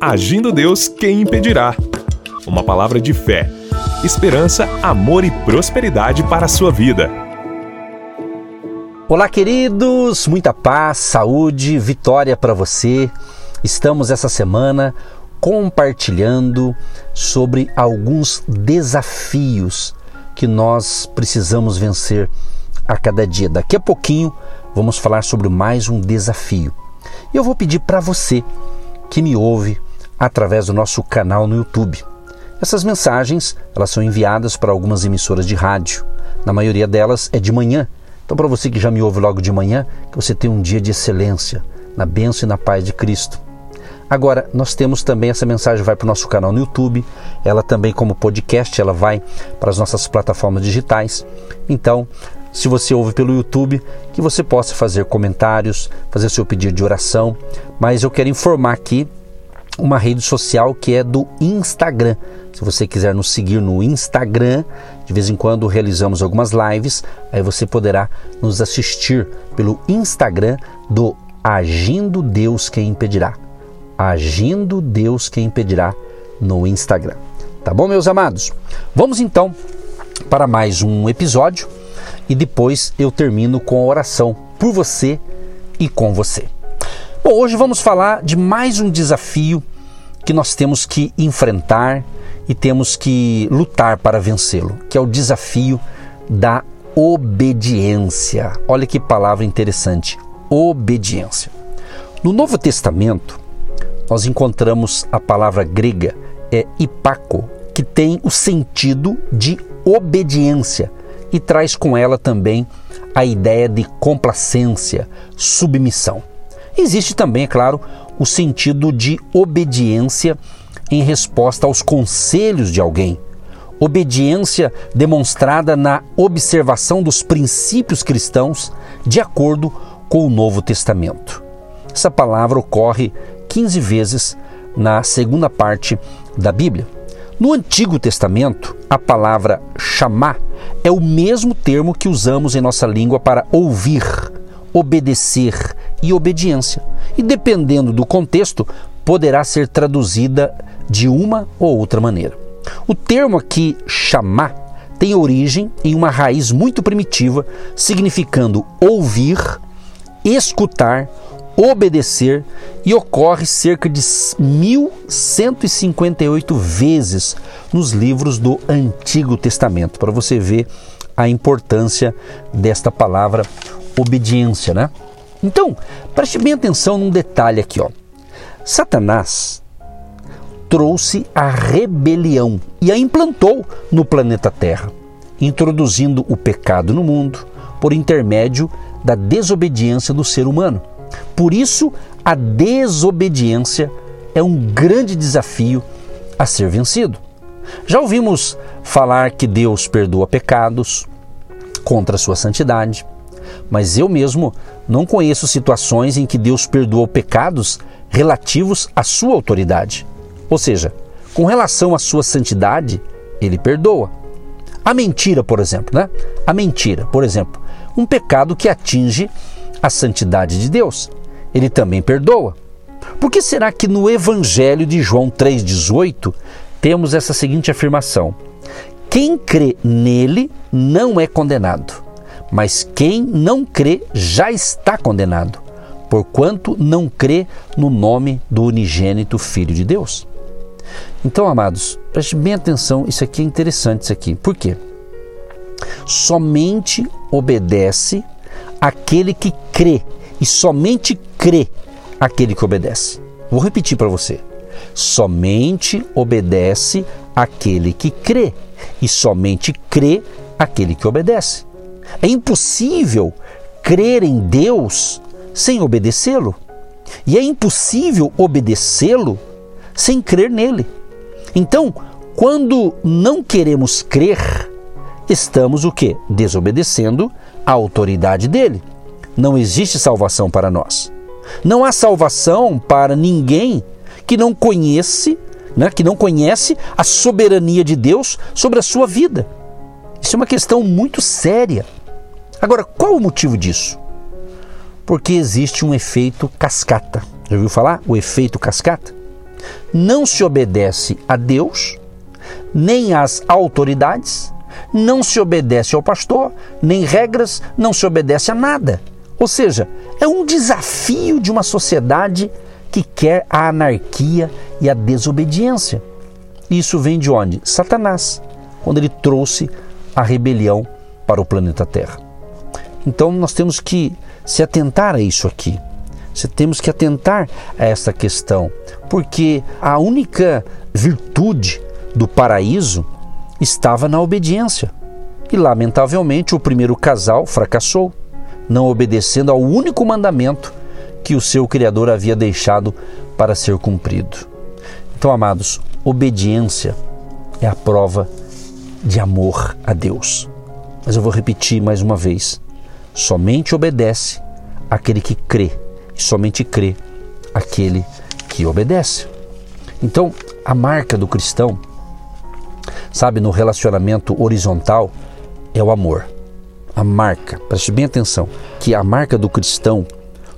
Agindo Deus, quem impedirá? Uma palavra de fé, esperança, amor e prosperidade para a sua vida. Olá, queridos! Muita paz, saúde, vitória para você. Estamos essa semana compartilhando sobre alguns desafios que nós precisamos vencer a cada dia. Daqui a pouquinho vamos falar sobre mais um desafio. E eu vou pedir para você que me ouve através do nosso canal no YouTube. Essas mensagens, elas são enviadas para algumas emissoras de rádio. Na maioria delas é de manhã. Então para você que já me ouve logo de manhã, que você tenha um dia de excelência, na bênção e na paz de Cristo. Agora, nós temos também essa mensagem vai para o nosso canal no YouTube, ela também como podcast, ela vai para as nossas plataformas digitais. Então, se você ouve pelo YouTube, que você possa fazer comentários, fazer seu pedido de oração, mas eu quero informar aqui uma rede social que é do Instagram. Se você quiser nos seguir no Instagram, de vez em quando realizamos algumas lives, aí você poderá nos assistir pelo Instagram do Agindo Deus Quem Impedirá. Agindo Deus Quem Impedirá no Instagram. Tá bom, meus amados? Vamos então para mais um episódio e depois eu termino com a oração por você e com você. Bom, hoje vamos falar de mais um desafio que nós temos que enfrentar e temos que lutar para vencê-lo, que é o desafio da obediência. Olha que palavra interessante, obediência. No Novo Testamento, nós encontramos a palavra grega é hipaco, que tem o sentido de obediência e traz com ela também a ideia de complacência, submissão. Existe também, é claro, o sentido de obediência em resposta aos conselhos de alguém. Obediência demonstrada na observação dos princípios cristãos de acordo com o Novo Testamento. Essa palavra ocorre 15 vezes na segunda parte da Bíblia. No Antigo Testamento, a palavra chamar é o mesmo termo que usamos em nossa língua para ouvir, obedecer e obediência. E dependendo do contexto, poderá ser traduzida de uma ou outra maneira. O termo aqui chamar tem origem em uma raiz muito primitiva, significando ouvir, escutar, obedecer e ocorre cerca de 1158 vezes nos livros do Antigo Testamento, para você ver a importância desta palavra obediência, né? Então, preste bem atenção num detalhe aqui, ó. Satanás trouxe a rebelião e a implantou no planeta Terra, introduzindo o pecado no mundo por intermédio da desobediência do ser humano. Por isso, a desobediência é um grande desafio a ser vencido. Já ouvimos falar que Deus perdoa pecados contra a sua santidade, mas eu mesmo não conheço situações em que Deus perdoou pecados relativos à sua autoridade. Ou seja, com relação à sua santidade, ele perdoa. A mentira, por exemplo, né? A mentira, por exemplo, um pecado que atinge a santidade de Deus. Ele também perdoa. Por que será que no Evangelho de João 3,18 temos essa seguinte afirmação: Quem crê nele não é condenado, mas quem não crê já está condenado, porquanto não crê no nome do unigênito Filho de Deus. Então, amados, preste bem atenção, isso aqui é interessante isso aqui. Por quê? Somente obedece aquele que crê e somente crê aquele que obedece. Vou repetir para você. Somente obedece aquele que crê e somente crê aquele que obedece. É impossível crer em Deus sem obedecê-lo. E é impossível obedecê-lo sem crer nele. Então, quando não queremos crer, estamos o que? Desobedecendo a autoridade dele. Não existe salvação para nós. Não há salvação para ninguém que não conhece, né, que não conhece a soberania de Deus sobre a sua vida. Isso é uma questão muito séria. Agora, qual o motivo disso? Porque existe um efeito cascata. Já ouviu falar? O efeito cascata? não se obedece a Deus, nem às autoridades, não se obedece ao pastor, nem regras, não se obedece a nada. Ou seja, é um desafio de uma sociedade que quer a anarquia e a desobediência. Isso vem de onde? Satanás, quando ele trouxe a rebelião para o planeta Terra. Então nós temos que se atentar a isso aqui. Temos que atentar a essa questão, porque a única virtude do paraíso estava na obediência. E, lamentavelmente, o primeiro casal fracassou, não obedecendo ao único mandamento que o seu Criador havia deixado para ser cumprido. Então, amados, obediência é a prova de amor a Deus. Mas eu vou repetir mais uma vez: somente obedece aquele que crê, e somente crê aquele que obedece. Então, a marca do cristão sabe, no relacionamento horizontal, é o amor. A marca, preste bem atenção, que a marca do cristão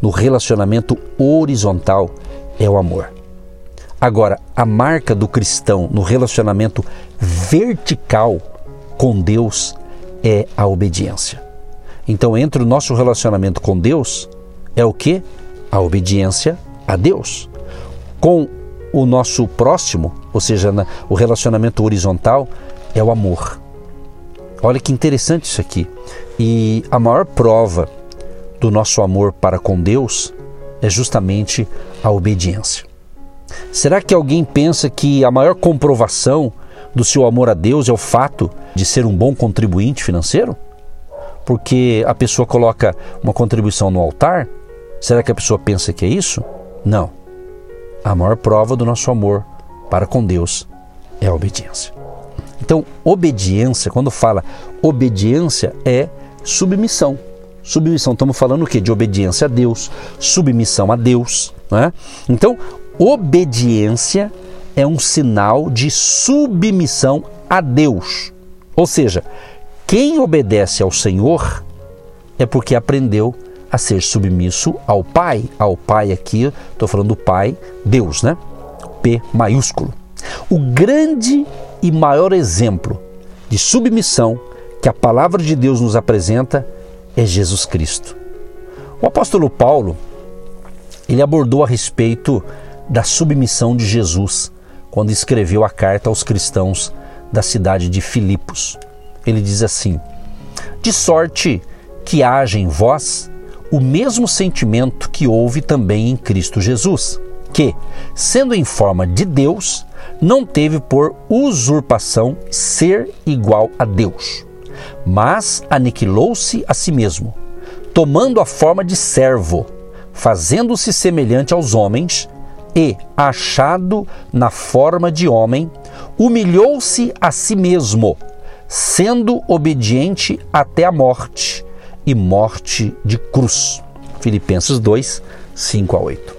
no relacionamento horizontal é o amor. Agora, a marca do cristão no relacionamento vertical com Deus é a obediência. Então, entre o nosso relacionamento com Deus é o que? A obediência a Deus. Com o nosso próximo, ou seja, o relacionamento horizontal, é o amor. Olha que interessante isso aqui. E a maior prova do nosso amor para com Deus é justamente a obediência. Será que alguém pensa que a maior comprovação do seu amor a Deus é o fato de ser um bom contribuinte financeiro? Porque a pessoa coloca uma contribuição no altar? Será que a pessoa pensa que é isso? Não a maior prova do nosso amor para com Deus é a obediência. Então, obediência, quando fala obediência, é submissão. Submissão, estamos falando o quê? De obediência a Deus, submissão a Deus. Né? Então, obediência é um sinal de submissão a Deus. Ou seja, quem obedece ao Senhor é porque aprendeu a ser submisso ao Pai. Ao Pai aqui, estou falando do Pai, Deus, né? P maiúsculo. O grande e maior exemplo de submissão que a palavra de Deus nos apresenta é Jesus Cristo. O apóstolo Paulo, ele abordou a respeito da submissão de Jesus quando escreveu a carta aos cristãos da cidade de Filipos. Ele diz assim: De sorte que haja em vós o mesmo sentimento que houve também em Cristo Jesus, que, sendo em forma de Deus, não teve por usurpação ser igual a Deus, mas aniquilou-se a si mesmo, tomando a forma de servo, fazendo-se semelhante aos homens, e, achado na forma de homem, humilhou-se a si mesmo, sendo obediente até a morte e morte de cruz. Filipenses 2, 5 a 8.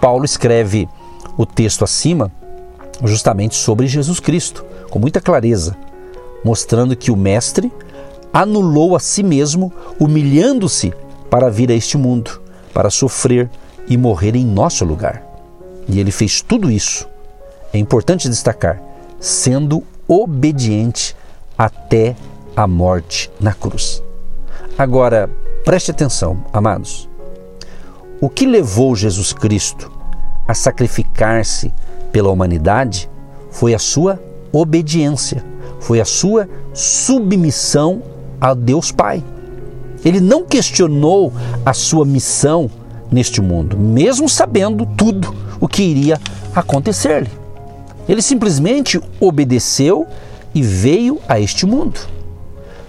Paulo escreve o texto acima justamente sobre Jesus Cristo, com muita clareza, mostrando que o Mestre anulou a si mesmo, humilhando-se para vir a este mundo, para sofrer e morrer em nosso lugar. E ele fez tudo isso, é importante destacar, sendo obediente até a morte na cruz. Agora, preste atenção, amados. O que levou Jesus Cristo a sacrificar-se pela humanidade foi a sua obediência, foi a sua submissão a Deus Pai. Ele não questionou a sua missão neste mundo, mesmo sabendo tudo o que iria acontecer-lhe. Ele simplesmente obedeceu e veio a este mundo.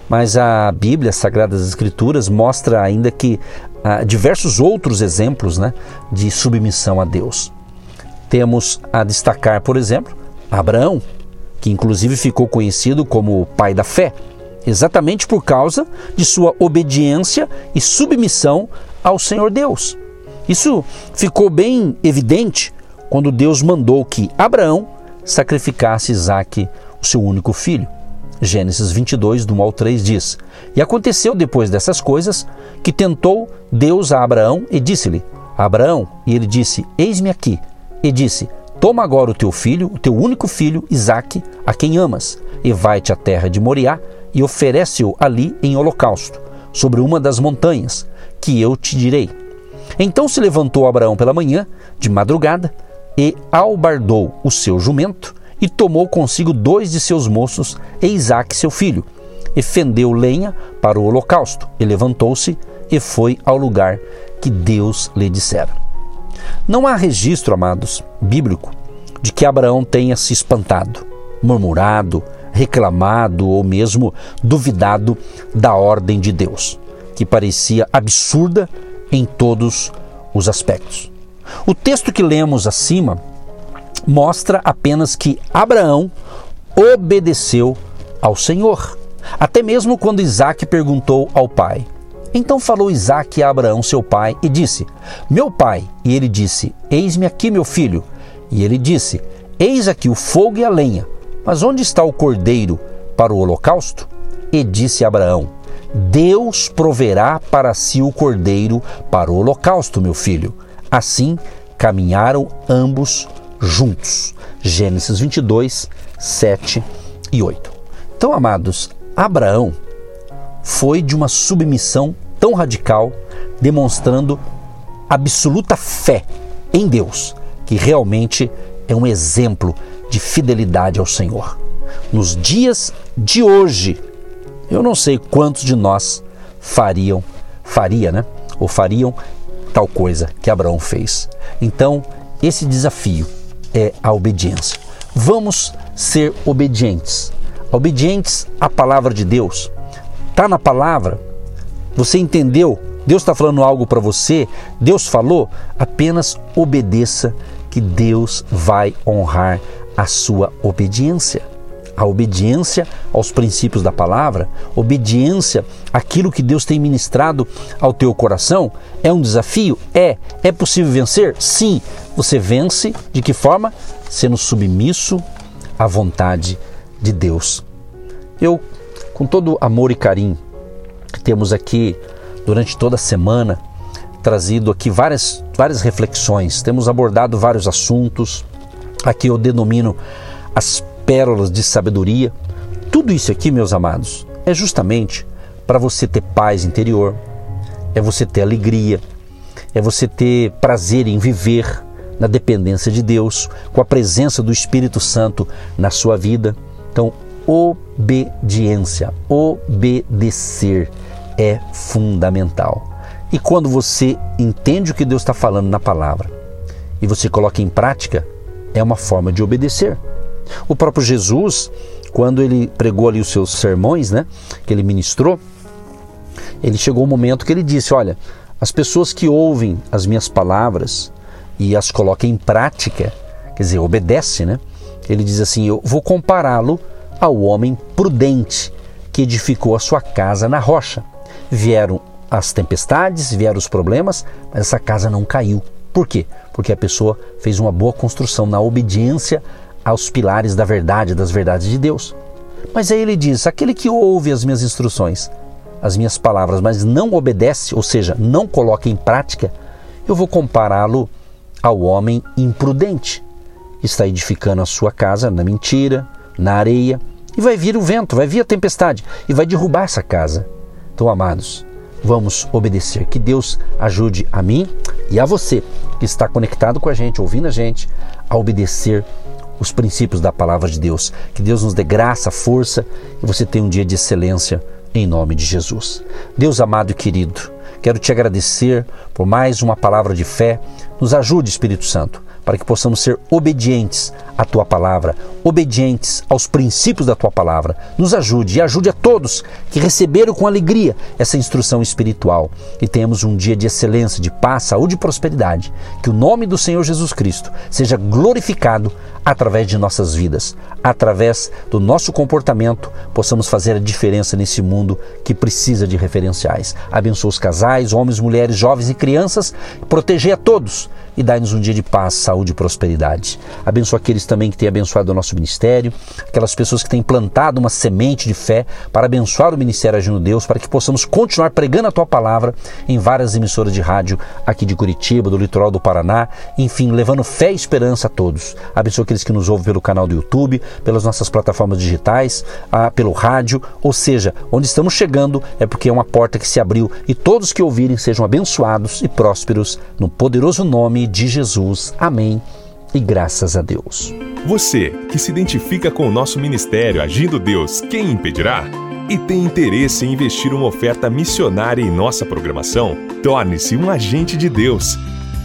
Mas a Bíblia, as Sagradas Escrituras, mostra ainda que há diversos outros exemplos né, de submissão a Deus. Temos a destacar, por exemplo, Abraão, que inclusive ficou conhecido como o pai da fé, exatamente por causa de sua obediência e submissão ao Senhor Deus. Isso ficou bem evidente quando Deus mandou que Abraão sacrificasse Isaque, seu único filho. Gênesis 22, do 1 ao 3 diz: E aconteceu depois dessas coisas que tentou Deus a Abraão e disse-lhe: Abraão, e ele disse: Eis-me aqui. E disse: Toma agora o teu filho, o teu único filho, Isaque, a quem amas, e vai-te à terra de Moriá e oferece-o ali em holocausto, sobre uma das montanhas, que eu te direi. Então se levantou Abraão pela manhã, de madrugada, e albardou o seu jumento, e tomou consigo dois de seus moços e Isaque seu filho, e fendeu lenha para o holocausto, e levantou-se e foi ao lugar que Deus lhe dissera. Não há registro, amados, bíblico, de que Abraão tenha se espantado, murmurado, reclamado ou mesmo duvidado da ordem de Deus, que parecia absurda em todos os aspectos. O texto que lemos acima mostra apenas que Abraão obedeceu ao Senhor. Até mesmo quando Isaac perguntou ao pai. Então falou Isaac a Abraão, seu pai, e disse: Meu pai. E ele disse: Eis-me aqui, meu filho. E ele disse: Eis aqui o fogo e a lenha, mas onde está o cordeiro para o holocausto? E disse Abraão: Deus proverá para si o cordeiro para o holocausto, meu filho. Assim caminharam ambos juntos. Gênesis 22, 7 e 8. Então, amados, Abraão foi de uma submissão tão radical, demonstrando absoluta fé em Deus, que realmente é um exemplo de fidelidade ao Senhor. Nos dias de hoje, eu não sei quantos de nós fariam, faria, né? Ou fariam tal coisa que Abraão fez. Então, esse desafio é a obediência. Vamos ser obedientes. Obedientes à palavra de Deus. Está na palavra? Você entendeu? Deus está falando algo para você? Deus falou? Apenas obedeça, que Deus vai honrar a sua obediência a obediência aos princípios da palavra, obediência àquilo que Deus tem ministrado ao teu coração, é um desafio? É. É possível vencer? Sim. Você vence de que forma? Sendo submisso à vontade de Deus. Eu, com todo amor e carinho temos aqui durante toda a semana, trazido aqui várias, várias reflexões, temos abordado vários assuntos. Aqui eu denomino as pérolas de sabedoria. Tudo isso aqui, meus amados, é justamente para você ter paz interior, é você ter alegria, é você ter prazer em viver na dependência de Deus, com a presença do Espírito Santo na sua vida. Então, obediência, obedecer é fundamental. E quando você entende o que Deus está falando na palavra e você coloca em prática, é uma forma de obedecer. O próprio Jesus, quando ele pregou ali os seus sermões, né, que ele ministrou, ele chegou um momento que ele disse: Olha, as pessoas que ouvem as minhas palavras e as colocam em prática, quer dizer, obedece, né? Ele diz assim: Eu vou compará-lo ao homem prudente que edificou a sua casa na rocha. Vieram as tempestades, vieram os problemas, mas essa casa não caiu. Por quê? Porque a pessoa fez uma boa construção na obediência aos pilares da verdade, das verdades de Deus. Mas aí ele diz: aquele que ouve as minhas instruções, as minhas palavras, mas não obedece, ou seja, não coloca em prática, eu vou compará-lo ao homem imprudente. Está edificando a sua casa na mentira, na areia, e vai vir o vento, vai vir a tempestade e vai derrubar essa casa. Então, amados, vamos obedecer. Que Deus ajude a mim e a você que está conectado com a gente, ouvindo a gente, a obedecer os princípios da palavra de Deus. Que Deus nos dê graça, força e você tenha um dia de excelência em nome de Jesus. Deus amado e querido, quero te agradecer por mais uma palavra de fé. Nos ajude, Espírito Santo, para que possamos ser obedientes à tua palavra, obedientes aos princípios da tua palavra. Nos ajude e ajude a todos que receberam com alegria essa instrução espiritual e tenhamos um dia de excelência, de paz, saúde e prosperidade. Que o nome do Senhor Jesus Cristo seja glorificado através de nossas vidas, através do nosso comportamento, possamos fazer a diferença nesse mundo que precisa de referenciais. Abençoa os casais, homens, mulheres, jovens e crianças, proteger a todos e dai-nos um dia de paz, saúde e prosperidade. Abençoa aqueles também que têm abençoado o nosso ministério, aquelas pessoas que têm plantado uma semente de fé para abençoar o ministério Agindo Deus, para que possamos continuar pregando a tua palavra em várias emissoras de rádio aqui de Curitiba, do litoral do Paraná, enfim, levando fé e esperança a todos. Abençoa aqueles que nos ouvem pelo canal do YouTube, pelas nossas plataformas digitais, ah, pelo rádio, ou seja, onde estamos chegando é porque é uma porta que se abriu e todos que ouvirem sejam abençoados e prósperos no poderoso nome de Jesus. Amém. E graças a Deus. Você que se identifica com o nosso ministério Agindo Deus, quem impedirá? E tem interesse em investir uma oferta missionária em nossa programação? Torne-se um agente de Deus